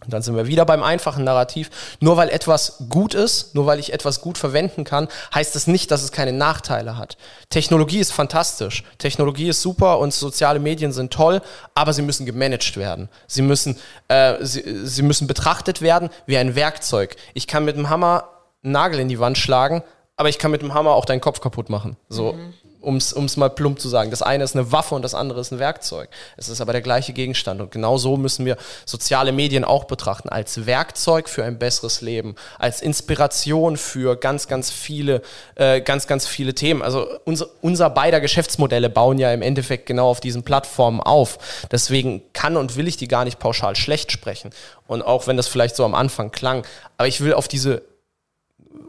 und dann sind wir wieder beim einfachen Narrativ. Nur weil etwas gut ist, nur weil ich etwas gut verwenden kann, heißt es nicht, dass es keine Nachteile hat. Technologie ist fantastisch. Technologie ist super und soziale Medien sind toll, aber sie müssen gemanagt werden. Sie müssen, äh, sie, sie müssen betrachtet werden wie ein Werkzeug. Ich kann mit dem Hammer einen Nagel in die Wand schlagen, aber ich kann mit dem Hammer auch deinen Kopf kaputt machen. So, mhm. Um es mal plump zu sagen. Das eine ist eine Waffe und das andere ist ein Werkzeug. Es ist aber der gleiche Gegenstand. Und genau so müssen wir soziale Medien auch betrachten. Als Werkzeug für ein besseres Leben. Als Inspiration für ganz, ganz viele, äh, ganz, ganz viele Themen. Also unser, unser beider Geschäftsmodelle bauen ja im Endeffekt genau auf diesen Plattformen auf. Deswegen kann und will ich die gar nicht pauschal schlecht sprechen. Und auch wenn das vielleicht so am Anfang klang. Aber ich will auf diese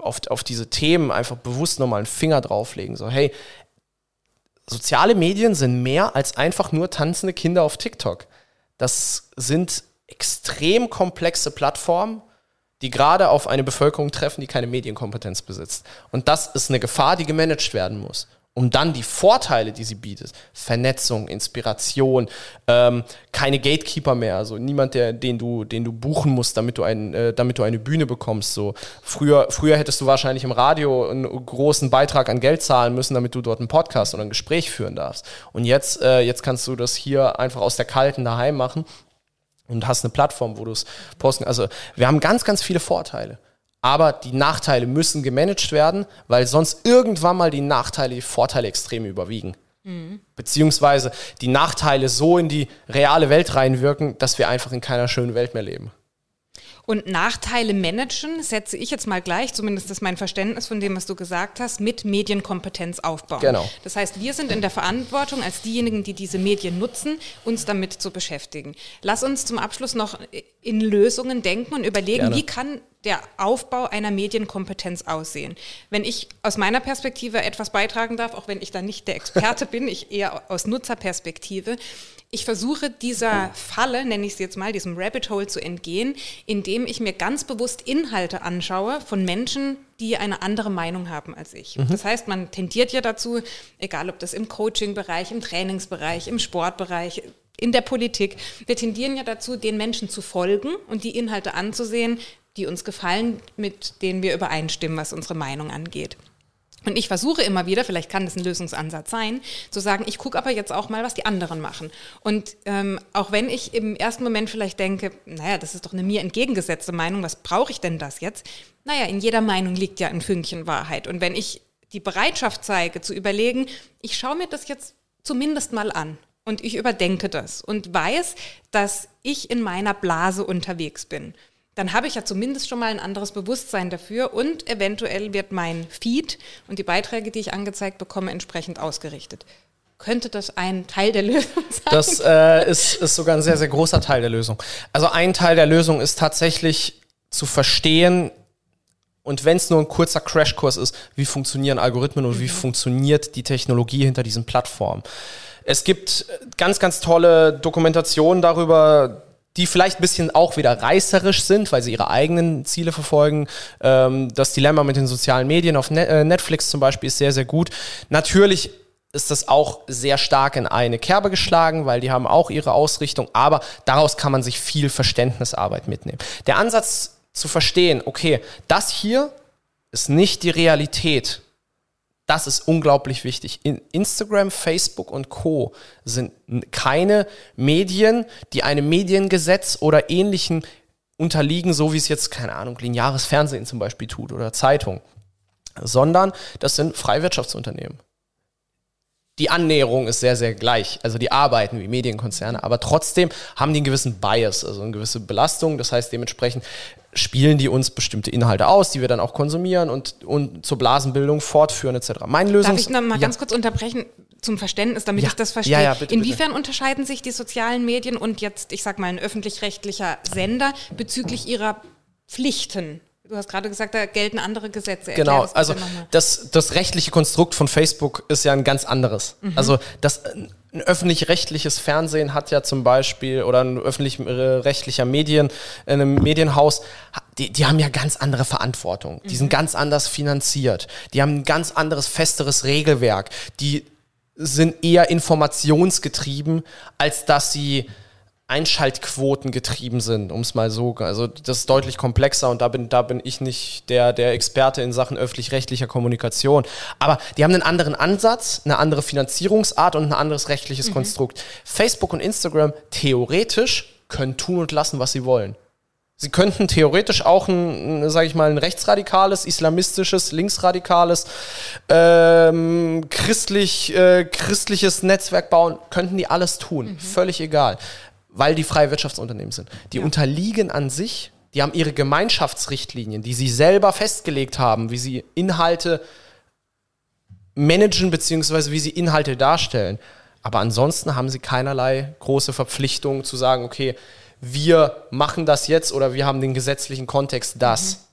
auf, auf diese Themen einfach bewusst nochmal einen Finger drauflegen. So, hey, soziale Medien sind mehr als einfach nur tanzende Kinder auf TikTok. Das sind extrem komplexe Plattformen, die gerade auf eine Bevölkerung treffen, die keine Medienkompetenz besitzt. Und das ist eine Gefahr, die gemanagt werden muss um dann die Vorteile, die sie bietet, Vernetzung, Inspiration, ähm, keine Gatekeeper mehr, also niemand, der, den du, den du buchen musst, damit du, ein, äh, damit du eine Bühne bekommst. So früher, früher hättest du wahrscheinlich im Radio einen großen Beitrag an Geld zahlen müssen, damit du dort einen Podcast oder ein Gespräch führen darfst. Und jetzt, äh, jetzt kannst du das hier einfach aus der kalten daheim machen und hast eine Plattform, wo du es posten. Also wir haben ganz, ganz viele Vorteile aber die Nachteile müssen gemanagt werden, weil sonst irgendwann mal die Nachteile, die Vorteile extrem überwiegen. Mhm. Beziehungsweise die Nachteile so in die reale Welt reinwirken, dass wir einfach in keiner schönen Welt mehr leben. Und Nachteile managen setze ich jetzt mal gleich, zumindest ist mein Verständnis von dem, was du gesagt hast, mit Medienkompetenz aufbauen. Genau. Das heißt, wir sind in der Verantwortung als diejenigen, die diese Medien nutzen, uns damit zu beschäftigen. Lass uns zum Abschluss noch in Lösungen denken und überlegen, Gerne. wie kann der Aufbau einer Medienkompetenz aussehen? Wenn ich aus meiner Perspektive etwas beitragen darf, auch wenn ich da nicht der Experte bin, ich eher aus Nutzerperspektive, ich versuche dieser Falle, nenne ich es jetzt mal, diesem Rabbit Hole zu entgehen, indem ich mir ganz bewusst Inhalte anschaue von Menschen, die eine andere Meinung haben als ich. Mhm. Das heißt, man tendiert ja dazu, egal ob das im Coaching-Bereich, im Trainingsbereich, im Sportbereich, in der Politik, wir tendieren ja dazu, den Menschen zu folgen und die Inhalte anzusehen, die uns gefallen, mit denen wir übereinstimmen, was unsere Meinung angeht. Und ich versuche immer wieder, vielleicht kann das ein Lösungsansatz sein, zu sagen, ich gucke aber jetzt auch mal, was die anderen machen. Und ähm, auch wenn ich im ersten Moment vielleicht denke, naja, das ist doch eine mir entgegengesetzte Meinung, was brauche ich denn das jetzt? Naja, in jeder Meinung liegt ja ein Fünkchen Wahrheit. Und wenn ich die Bereitschaft zeige, zu überlegen, ich schaue mir das jetzt zumindest mal an und ich überdenke das und weiß, dass ich in meiner Blase unterwegs bin dann habe ich ja zumindest schon mal ein anderes Bewusstsein dafür und eventuell wird mein Feed und die Beiträge, die ich angezeigt bekomme, entsprechend ausgerichtet. Könnte das ein Teil der Lösung sein? Das äh, ist, ist sogar ein sehr, sehr großer Teil der Lösung. Also ein Teil der Lösung ist tatsächlich zu verstehen, Und wenn es nur ein kurzer Crashkurs ist, wie funktionieren Algorithmen und mhm. wie funktioniert die Technologie hinter diesen Plattformen. Es gibt ganz, ganz tolle Dokumentationen darüber, die vielleicht ein bisschen auch wieder reißerisch sind, weil sie ihre eigenen Ziele verfolgen. Ähm, das Dilemma mit den sozialen Medien auf äh, Netflix zum Beispiel ist sehr, sehr gut. Natürlich ist das auch sehr stark in eine Kerbe geschlagen, weil die haben auch ihre Ausrichtung, aber daraus kann man sich viel Verständnisarbeit mitnehmen. Der Ansatz zu verstehen, okay, das hier ist nicht die Realität das ist unglaublich wichtig. In Instagram, Facebook und Co sind keine Medien, die einem Mediengesetz oder ähnlichen unterliegen, so wie es jetzt, keine Ahnung, lineares Fernsehen zum Beispiel tut oder Zeitung, sondern das sind Freiwirtschaftsunternehmen. Die Annäherung ist sehr, sehr gleich. Also die arbeiten wie Medienkonzerne, aber trotzdem haben die einen gewissen Bias, also eine gewisse Belastung. Das heißt, dementsprechend spielen die uns bestimmte Inhalte aus, die wir dann auch konsumieren und, und zur Blasenbildung fortführen etc. Mein Lösungs Darf ich noch mal ja. ganz kurz unterbrechen zum Verständnis, damit ja. ich das verstehe. Ja, ja, bitte, Inwiefern bitte. unterscheiden sich die sozialen Medien und jetzt, ich sag mal, ein öffentlich-rechtlicher Sender bezüglich ihrer Pflichten? Du hast gerade gesagt, da gelten andere Gesetze. Erklär genau, das also das, das rechtliche Konstrukt von Facebook ist ja ein ganz anderes. Mhm. Also das ein öffentlich-rechtliches Fernsehen hat ja zum Beispiel oder ein öffentlich-rechtlicher Medien, in einem Medienhaus, die, die haben ja ganz andere Verantwortung. Die mhm. sind ganz anders finanziert. Die haben ein ganz anderes, festeres Regelwerk. Die sind eher informationsgetrieben, als dass sie Einschaltquoten getrieben sind, um es mal so. Also das ist deutlich komplexer und da bin, da bin ich nicht der, der Experte in Sachen öffentlich-rechtlicher Kommunikation. Aber die haben einen anderen Ansatz, eine andere Finanzierungsart und ein anderes rechtliches mhm. Konstrukt. Facebook und Instagram theoretisch können tun und lassen, was sie wollen. Sie könnten theoretisch auch ein, sage ich mal, ein rechtsradikales, islamistisches, linksradikales, ähm, christlich, äh, christliches Netzwerk bauen, könnten die alles tun. Mhm. Völlig egal weil die freie Wirtschaftsunternehmen sind. Die ja. unterliegen an sich, die haben ihre Gemeinschaftsrichtlinien, die sie selber festgelegt haben, wie sie Inhalte managen, beziehungsweise wie sie Inhalte darstellen. Aber ansonsten haben sie keinerlei große Verpflichtung zu sagen, okay, wir machen das jetzt oder wir haben den gesetzlichen Kontext das. Mhm.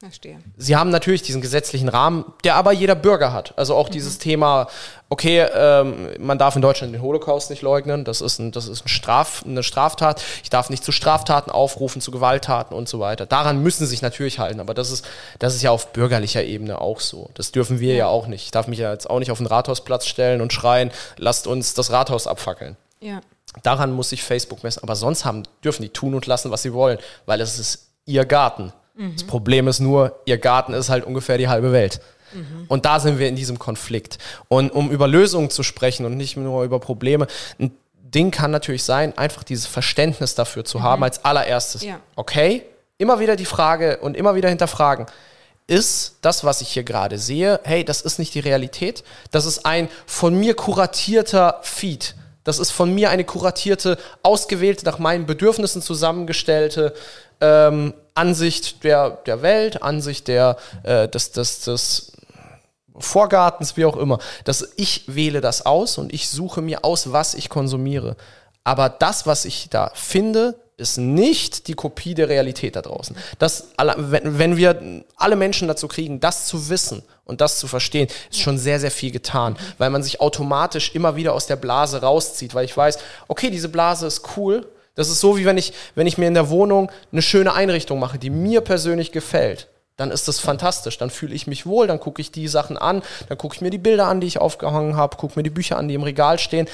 Verstehe. Sie haben natürlich diesen gesetzlichen Rahmen, der aber jeder Bürger hat. Also auch mhm. dieses Thema, okay, ähm, man darf in Deutschland den Holocaust nicht leugnen, das ist, ein, das ist ein Straf, eine Straftat. Ich darf nicht zu Straftaten aufrufen, zu Gewalttaten und so weiter. Daran müssen sie sich natürlich halten, aber das ist, das ist ja auf bürgerlicher Ebene auch so. Das dürfen wir ja. ja auch nicht. Ich darf mich ja jetzt auch nicht auf den Rathausplatz stellen und schreien, lasst uns das Rathaus abfackeln. Ja. Daran muss sich Facebook messen. Aber sonst haben, dürfen die tun und lassen, was sie wollen, weil es ist ihr Garten. Mhm. Das Problem ist nur, ihr Garten ist halt ungefähr die halbe Welt. Mhm. Und da sind wir in diesem Konflikt. Und um über Lösungen zu sprechen und nicht nur über Probleme, ein Ding kann natürlich sein, einfach dieses Verständnis dafür zu mhm. haben als allererstes. Ja. Okay, immer wieder die Frage und immer wieder hinterfragen. Ist das, was ich hier gerade sehe, hey, das ist nicht die Realität. Das ist ein von mir kuratierter Feed. Das ist von mir eine kuratierte, ausgewählte, nach meinen Bedürfnissen zusammengestellte ähm, Ansicht der, der Welt, Ansicht der, äh, des, des, des Vorgartens, wie auch immer. Das, ich wähle das aus und ich suche mir aus, was ich konsumiere. Aber das, was ich da finde, ist nicht die Kopie der Realität da draußen. Das, wenn, wir alle Menschen dazu kriegen, das zu wissen und das zu verstehen, ist schon sehr, sehr viel getan, weil man sich automatisch immer wieder aus der Blase rauszieht, weil ich weiß, okay, diese Blase ist cool, das ist so, wie wenn ich, wenn ich mir in der Wohnung eine schöne Einrichtung mache, die mir persönlich gefällt. Dann ist das fantastisch. Dann fühle ich mich wohl, dann gucke ich die Sachen an, dann gucke ich mir die Bilder an, die ich aufgehangen habe, gucke mir die Bücher an, die im Regal stehen.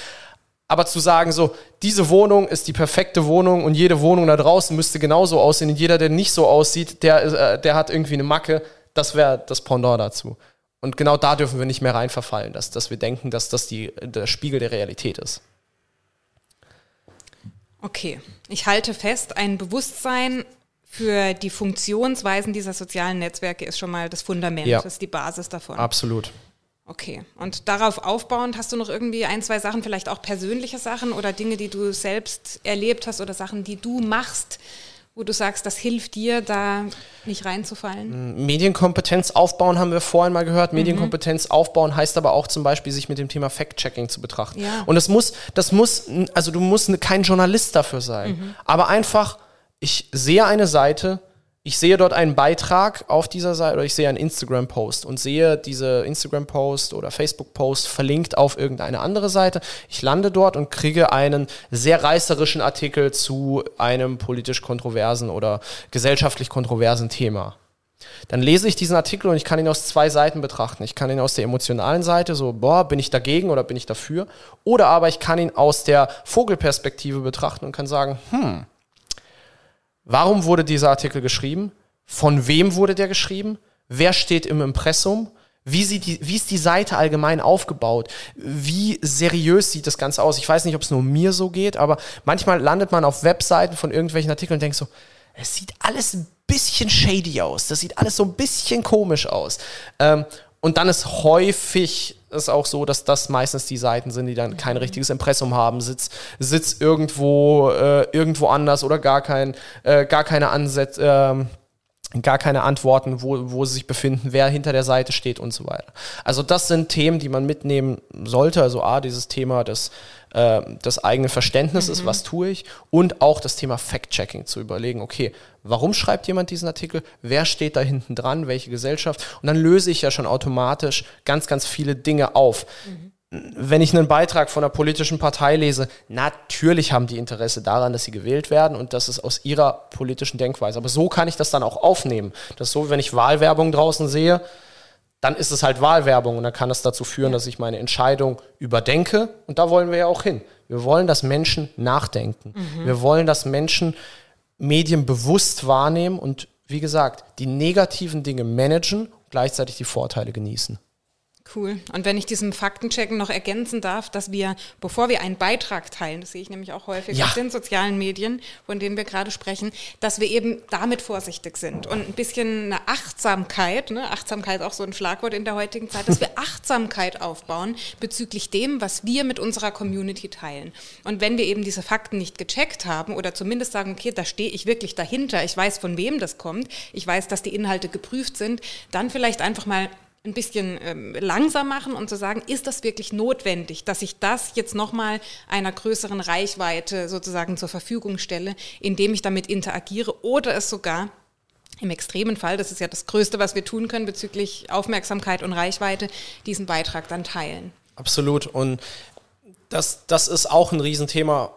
Aber zu sagen, so, diese Wohnung ist die perfekte Wohnung und jede Wohnung da draußen müsste genauso aussehen und jeder, der nicht so aussieht, der, äh, der hat irgendwie eine Macke, das wäre das Pendant dazu. Und genau da dürfen wir nicht mehr reinverfallen, dass, dass wir denken, dass das die, der Spiegel der Realität ist. Okay, ich halte fest, ein Bewusstsein für die Funktionsweisen dieser sozialen Netzwerke ist schon mal das Fundament, ja. ist die Basis davon. Absolut. Okay, und darauf aufbauend hast du noch irgendwie ein, zwei Sachen, vielleicht auch persönliche Sachen oder Dinge, die du selbst erlebt hast oder Sachen, die du machst, wo du sagst, das hilft dir, da nicht reinzufallen? Mm, Medienkompetenz aufbauen haben wir vorhin mal gehört. Mhm. Medienkompetenz aufbauen heißt aber auch zum Beispiel, sich mit dem Thema Fact-Checking zu betrachten. Ja. Und das muss, das muss, also du musst kein Journalist dafür sein. Mhm. Aber einfach, ich sehe eine Seite, ich sehe dort einen Beitrag auf dieser Seite oder ich sehe einen Instagram-Post und sehe diese Instagram-Post oder Facebook-Post verlinkt auf irgendeine andere Seite. Ich lande dort und kriege einen sehr reißerischen Artikel zu einem politisch kontroversen oder gesellschaftlich kontroversen Thema. Dann lese ich diesen Artikel und ich kann ihn aus zwei Seiten betrachten. Ich kann ihn aus der emotionalen Seite, so, boah, bin ich dagegen oder bin ich dafür? Oder aber ich kann ihn aus der Vogelperspektive betrachten und kann sagen, hm, Warum wurde dieser Artikel geschrieben? Von wem wurde der geschrieben? Wer steht im Impressum? Wie, sieht die, wie ist die Seite allgemein aufgebaut? Wie seriös sieht das Ganze aus? Ich weiß nicht, ob es nur mir so geht, aber manchmal landet man auf Webseiten von irgendwelchen Artikeln und denkt so, es sieht alles ein bisschen shady aus. Das sieht alles so ein bisschen komisch aus. Ähm, und dann ist häufig es auch so, dass das meistens die Seiten sind, die dann kein richtiges Impressum haben, sitzt sitz irgendwo, äh, irgendwo anders oder gar, kein, äh, gar keine Ansätze. Äh, gar keine Antworten, wo, wo sie sich befinden, wer hinter der Seite steht und so weiter. Also das sind Themen, die man mitnehmen sollte. Also A, dieses Thema des, äh, des eigenen Verständnisses, mhm. was tue ich, und auch das Thema Fact-Checking zu überlegen, okay, warum schreibt jemand diesen Artikel, wer steht da hinten dran, welche Gesellschaft, und dann löse ich ja schon automatisch ganz, ganz viele Dinge auf. Mhm wenn ich einen Beitrag von einer politischen Partei lese, natürlich haben die Interesse daran, dass sie gewählt werden und das ist aus ihrer politischen Denkweise. Aber so kann ich das dann auch aufnehmen. Das ist so, wenn ich Wahlwerbung draußen sehe, dann ist es halt Wahlwerbung und dann kann das dazu führen, dass ich meine Entscheidung überdenke und da wollen wir ja auch hin. Wir wollen, dass Menschen nachdenken. Mhm. Wir wollen, dass Menschen Medien bewusst wahrnehmen und wie gesagt, die negativen Dinge managen, gleichzeitig die Vorteile genießen. Cool. Und wenn ich diesem Faktenchecken noch ergänzen darf, dass wir, bevor wir einen Beitrag teilen, das sehe ich nämlich auch häufig ja. auf den sozialen Medien, von denen wir gerade sprechen, dass wir eben damit vorsichtig sind und ein bisschen eine Achtsamkeit, ne, Achtsamkeit ist auch so ein Schlagwort in der heutigen Zeit, dass wir Achtsamkeit aufbauen bezüglich dem, was wir mit unserer Community teilen. Und wenn wir eben diese Fakten nicht gecheckt haben oder zumindest sagen, okay, da stehe ich wirklich dahinter, ich weiß, von wem das kommt, ich weiß, dass die Inhalte geprüft sind, dann vielleicht einfach mal ein bisschen ähm, langsam machen und zu sagen, ist das wirklich notwendig, dass ich das jetzt nochmal einer größeren Reichweite sozusagen zur Verfügung stelle, indem ich damit interagiere oder es sogar im extremen Fall, das ist ja das Größte, was wir tun können bezüglich Aufmerksamkeit und Reichweite, diesen Beitrag dann teilen. Absolut. Und das, das ist auch ein Riesenthema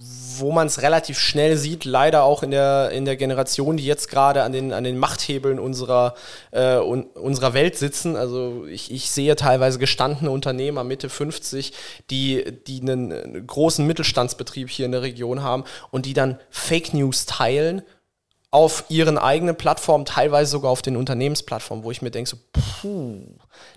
wo man es relativ schnell sieht, leider auch in der, in der Generation, die jetzt gerade an den, an den Machthebeln unserer, äh, un, unserer Welt sitzen. Also ich, ich sehe teilweise gestandene Unternehmer Mitte 50, die, die einen großen Mittelstandsbetrieb hier in der Region haben und die dann Fake News teilen auf ihren eigenen Plattformen, teilweise sogar auf den Unternehmensplattformen, wo ich mir denke, so, puh.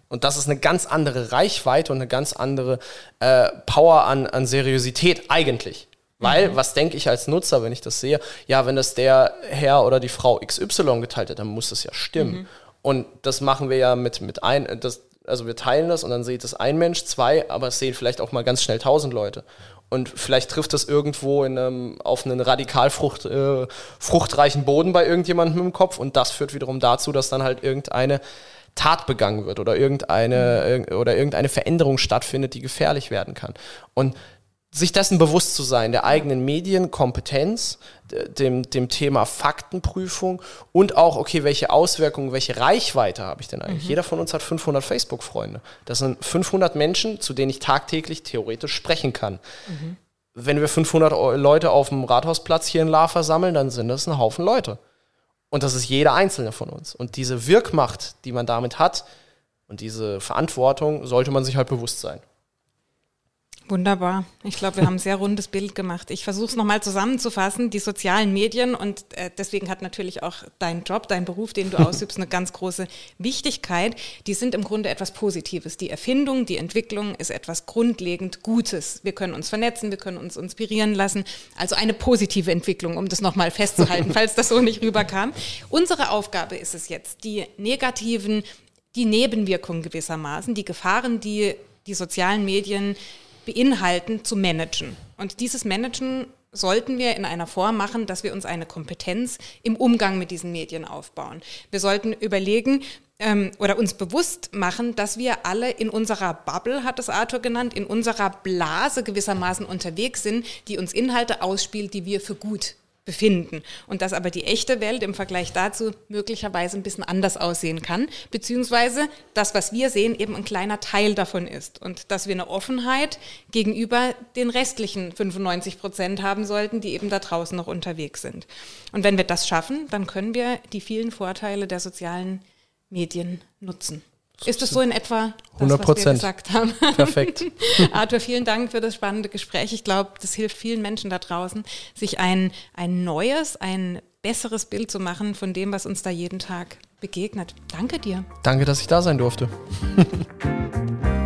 Und das ist eine ganz andere Reichweite und eine ganz andere äh, Power an, an Seriosität eigentlich. Weil, mhm. was denke ich als Nutzer, wenn ich das sehe? Ja, wenn das der Herr oder die Frau XY geteilt hat, dann muss das ja stimmen. Mhm. Und das machen wir ja mit, mit ein, das, also wir teilen das und dann sieht es ein Mensch, zwei, aber es sehen vielleicht auch mal ganz schnell tausend Leute. Und vielleicht trifft das irgendwo in einem, auf einen radikal frucht, äh, fruchtreichen Boden bei irgendjemandem im Kopf und das führt wiederum dazu, dass dann halt irgendeine Tat begangen wird oder irgendeine, mhm. oder irgendeine Veränderung stattfindet, die gefährlich werden kann. Und sich dessen bewusst zu sein, der eigenen Medienkompetenz, dem, dem Thema Faktenprüfung und auch, okay, welche Auswirkungen, welche Reichweite habe ich denn eigentlich? Mhm. Jeder von uns hat 500 Facebook-Freunde. Das sind 500 Menschen, zu denen ich tagtäglich theoretisch sprechen kann. Mhm. Wenn wir 500 Leute auf dem Rathausplatz hier in La versammeln, dann sind das ein Haufen Leute. Und das ist jeder einzelne von uns. Und diese Wirkmacht, die man damit hat und diese Verantwortung, sollte man sich halt bewusst sein. Wunderbar. Ich glaube, wir haben ein sehr rundes Bild gemacht. Ich versuche es nochmal zusammenzufassen. Die sozialen Medien und äh, deswegen hat natürlich auch dein Job, dein Beruf, den du ausübst, eine ganz große Wichtigkeit. Die sind im Grunde etwas Positives. Die Erfindung, die Entwicklung ist etwas grundlegend Gutes. Wir können uns vernetzen, wir können uns inspirieren lassen. Also eine positive Entwicklung, um das nochmal festzuhalten, falls das so nicht rüberkam. Unsere Aufgabe ist es jetzt, die negativen, die Nebenwirkungen gewissermaßen, die Gefahren, die die sozialen Medien beinhalten, zu managen. Und dieses Managen sollten wir in einer Form machen, dass wir uns eine Kompetenz im Umgang mit diesen Medien aufbauen. Wir sollten überlegen ähm, oder uns bewusst machen, dass wir alle in unserer Bubble, hat es Arthur genannt, in unserer Blase gewissermaßen unterwegs sind, die uns Inhalte ausspielt, die wir für gut befinden. Und dass aber die echte Welt im Vergleich dazu möglicherweise ein bisschen anders aussehen kann, beziehungsweise das, was wir sehen, eben ein kleiner Teil davon ist. Und dass wir eine Offenheit gegenüber den restlichen 95 Prozent haben sollten, die eben da draußen noch unterwegs sind. Und wenn wir das schaffen, dann können wir die vielen Vorteile der sozialen Medien nutzen. Ist es so in etwa das, 100 was wir gesagt haben? Perfekt. Arthur, vielen Dank für das spannende Gespräch. Ich glaube, das hilft vielen Menschen da draußen, sich ein, ein neues, ein besseres Bild zu machen von dem, was uns da jeden Tag begegnet. Danke dir. Danke, dass ich da sein durfte.